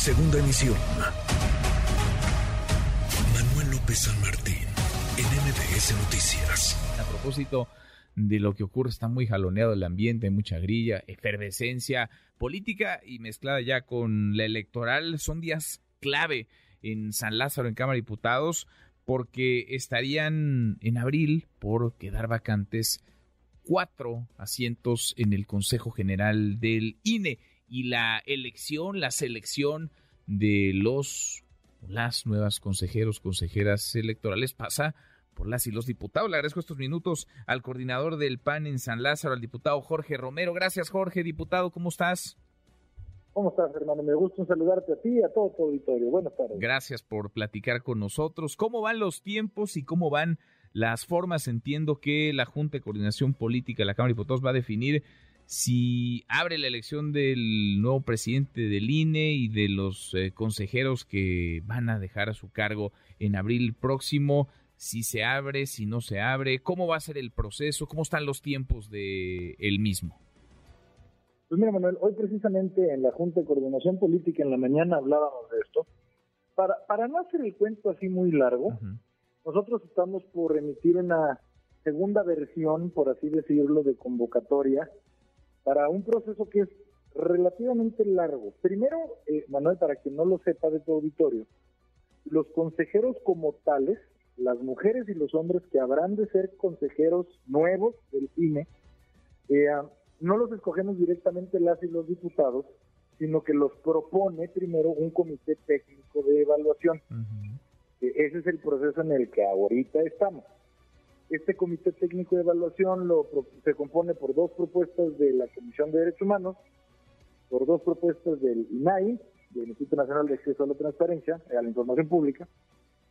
Segunda emisión. Manuel López San Martín, en MBS Noticias. A propósito de lo que ocurre, está muy jaloneado el ambiente, mucha grilla, efervescencia política y mezclada ya con la electoral. Son días clave en San Lázaro, en Cámara de Diputados, porque estarían en abril por quedar vacantes cuatro asientos en el Consejo General del INE y la elección, la selección de los las nuevas consejeros, consejeras electorales pasa por las y los diputados. Le agradezco estos minutos al coordinador del PAN en San Lázaro, al diputado Jorge Romero. Gracias, Jorge, diputado, ¿cómo estás? ¿Cómo estás, hermano? Me gusta saludarte a ti y a todo tu auditorio. Buenas tardes. Gracias por platicar con nosotros. ¿Cómo van los tiempos y cómo van las formas? Entiendo que la Junta de Coordinación Política de la Cámara de Diputados va a definir si abre la elección del nuevo presidente del INE y de los eh, consejeros que van a dejar a su cargo en abril próximo, si se abre, si no se abre, cómo va a ser el proceso, cómo están los tiempos de el mismo. Pues mira, Manuel, hoy precisamente en la Junta de Coordinación Política en la mañana hablábamos de esto. Para, para no hacer el cuento así muy largo, nosotros estamos por emitir una segunda versión, por así decirlo, de convocatoria para un proceso que es relativamente largo. Primero, eh, Manuel, para quien no lo sepa de tu auditorio, los consejeros como tales, las mujeres y los hombres que habrán de ser consejeros nuevos del INE, eh, no los escogemos directamente las y los diputados, sino que los propone primero un comité técnico de evaluación. Ese es el proceso en el que ahorita estamos. Este comité técnico de evaluación se compone por dos propuestas de la Comisión de Derechos Humanos, por dos propuestas del INAI, del Instituto Nacional de Acceso a la Transparencia, a la Información Pública,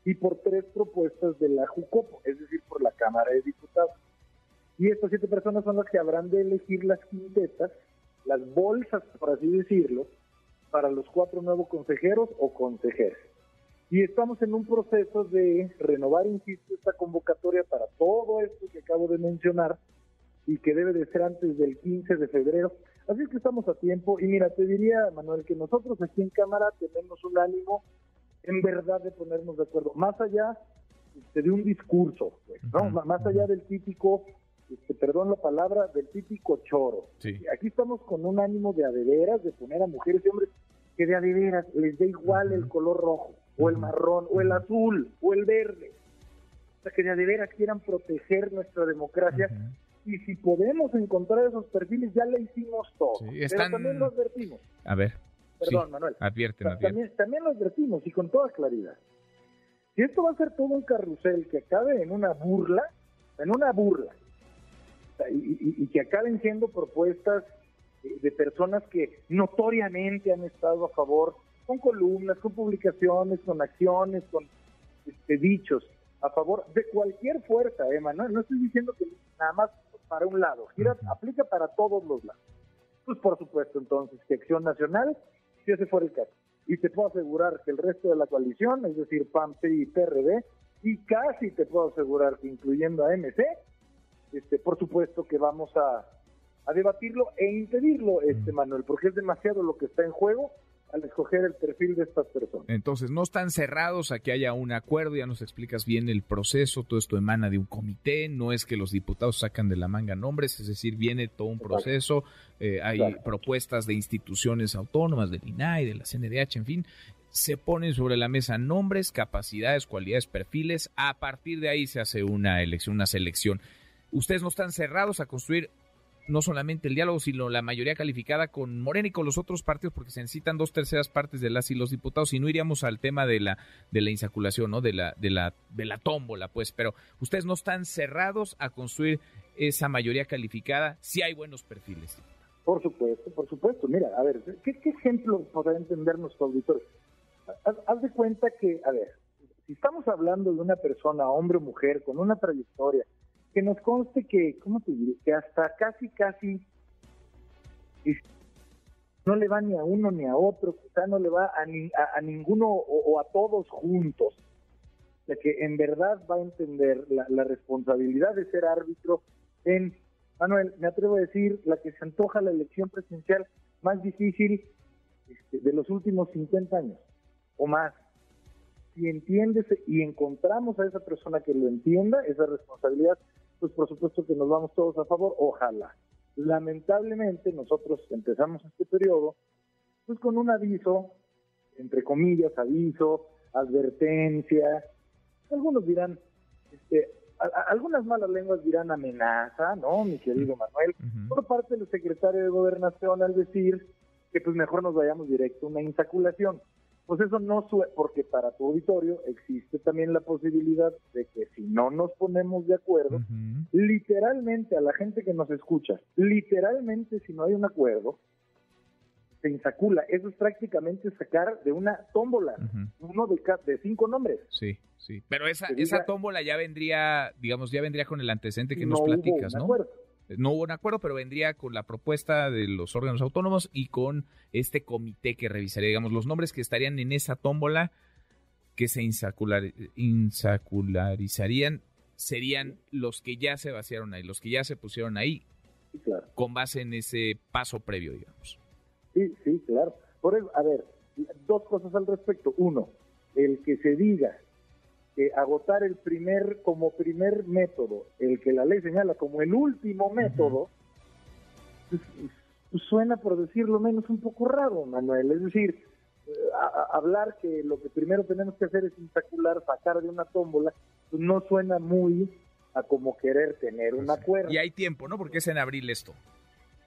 y por tres propuestas de la JUCOPO, es decir, por la Cámara de Diputados. Y estas siete personas son las que habrán de elegir las quintetas, las bolsas, por así decirlo, para los cuatro nuevos consejeros o consejeras. Y estamos en un proceso de renovar, insisto, esta convocatoria para todo esto que acabo de mencionar y que debe de ser antes del 15 de febrero. Así que estamos a tiempo. Y mira, te diría, Manuel, que nosotros aquí en Cámara tenemos un ánimo en verdad de ponernos de acuerdo, más allá este, de un discurso, pues, ¿no? Más allá del típico, este, perdón la palabra, del típico choro. Aquí estamos con un ánimo de adeveras, de poner a mujeres y hombres que de adeveras les dé igual el color rojo o el marrón, o el azul, o el verde. O sea, que de veras quieran proteger nuestra democracia. Y si podemos encontrar esos perfiles, ya le hicimos todo. Pero también lo advertimos. A ver. Perdón, Manuel. Advierte, también, también lo advertimos y con toda claridad. Si esto va a ser todo un carrusel que acabe en una burla, en una burla, y, y que acaben siendo propuestas de personas que notoriamente han estado a favor con columnas, con publicaciones, con acciones, con este, dichos a favor de cualquier fuerza, Emma. No, no estoy diciendo que nada más para un lado, gira, aplica para todos los lados. Pues por supuesto, entonces, que Acción Nacional, si ese fuera el caso. Y te puedo asegurar que el resto de la coalición, es decir, PAN, PRI y PRD, y casi te puedo asegurar que incluyendo a MC, este, por supuesto que vamos a, a debatirlo e impedirlo, este Manuel, porque es demasiado lo que está en juego al escoger el perfil de estas personas. Entonces, no están cerrados a que haya un acuerdo, ya nos explicas bien el proceso, todo esto emana de un comité, no es que los diputados sacan de la manga nombres, es decir, viene todo un proceso, eh, hay propuestas de instituciones autónomas, del INAI, de la CNDH, en fin, se ponen sobre la mesa nombres, capacidades, cualidades, perfiles, a partir de ahí se hace una elección, una selección. Ustedes no están cerrados a construir no solamente el diálogo, sino la mayoría calificada con Morena y con los otros partidos, porque se necesitan dos terceras partes de las y los diputados, y no iríamos al tema de la, de la insaculación, ¿no? De la, de la, de la tómbola, pues, pero ustedes no están cerrados a construir esa mayoría calificada si hay buenos perfiles. Por supuesto, por supuesto. Mira, a ver, ¿qué, ejemplo podrá entender nuestro auditor? haz de cuenta que, a ver, si estamos hablando de una persona, hombre o mujer, con una trayectoria, que nos conste que, ¿cómo te diré? Que hasta casi, casi no le va ni a uno ni a otro, quizá no le va a, a, ninguno o, a todos juntos. Sea, que en verdad va a entender la, responsabilidad de ser árbitro en, Manuel, me atrevo a decir, la que se antoja la elección presidencial más difícil este, de los últimos 50 años o más. Si entiendes y encontramos a esa persona que lo entienda, esa responsabilidad, pues por supuesto que nos vamos todos a favor, ojalá. Lamentablemente nosotros empezamos este periodo pues con un aviso, entre comillas, aviso, advertencia, algunos dirán, este, algunas malas lenguas dirán amenaza, ¿no, mi querido Manuel? Por parte del secretario de Gobernación al decir que pues mejor nos vayamos directo a una insaculación. Pues eso no suele, porque para tu auditorio existe también la posibilidad de que si no nos ponemos de acuerdo, literalmente a la gente que nos escucha, literalmente si no hay un acuerdo, se insacula. Eso es prácticamente sacar de una tómbola uno de, de cinco nombres. Sí, sí. Pero esa, esa tómbola ya vendría, digamos, ya vendría con el antecedente que nos platicas, ¿no? No hubo un acuerdo, pero vendría con la propuesta de los órganos autónomos y con este comité que revisaría, digamos, los nombres que estarían en esa tómbola que se insacular, insacularizarían serían los que ya se vaciaron ahí, los que ya se pusieron ahí, con base en ese paso previo, digamos. Sí, sí, claro. Por eso, a ver, dos cosas al respecto. Uno, el que se diga que agotar el primer, como primer método, el que la ley señala como el último método, pues, pues, suena, por decirlo menos, un poco raro, Manuel. Es decir, eh, hablar que lo que primero tenemos que hacer es insacular, sacar de una tómbola, pues no suena muy a como querer tener un acuerdo. Y hay tiempo, ¿no? Porque es en abril esto.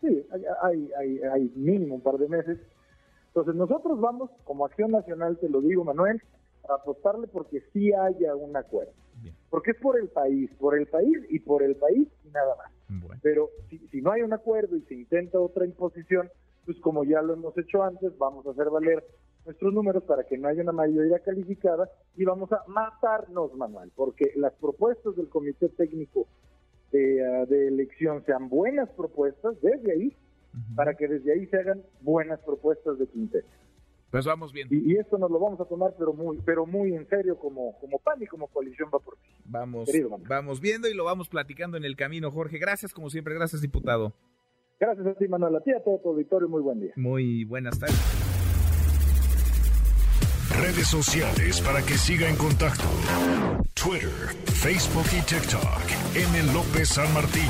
Sí, hay, hay, hay, mínimo un par de meses. Entonces nosotros vamos, como Acción Nacional, te lo digo Manuel, apostarle porque sí haya un acuerdo. Porque es por el país, por el país y por el país y nada más. Pero si, si no hay un acuerdo y se intenta otra imposición, pues como ya lo hemos hecho antes, vamos a hacer valer nuestros números para que no haya una mayoría calificada y vamos a matarnos, Manuel, porque las propuestas del Comité Técnico Ah, de, elección sean buenas propuestas desde ahí, para que desde ahí se hagan buenas propuestas de quinteto. Pues vamos bien. Y, esto nos lo vamos a tomar, pero muy, pero muy en serio como, como PAN y como coalición va por ti. Vamos, vamos viendo y lo vamos platicando en el camino, Jorge. Gracias, como siempre. Gracias, diputado. Gracias a ti, Manuel. A ti, a todo tu auditorio. Muy buen día. Muy buenas tardes. Redes sociales para que siga en contacto: Twitter, Facebook y TikTok. M. López San Martín.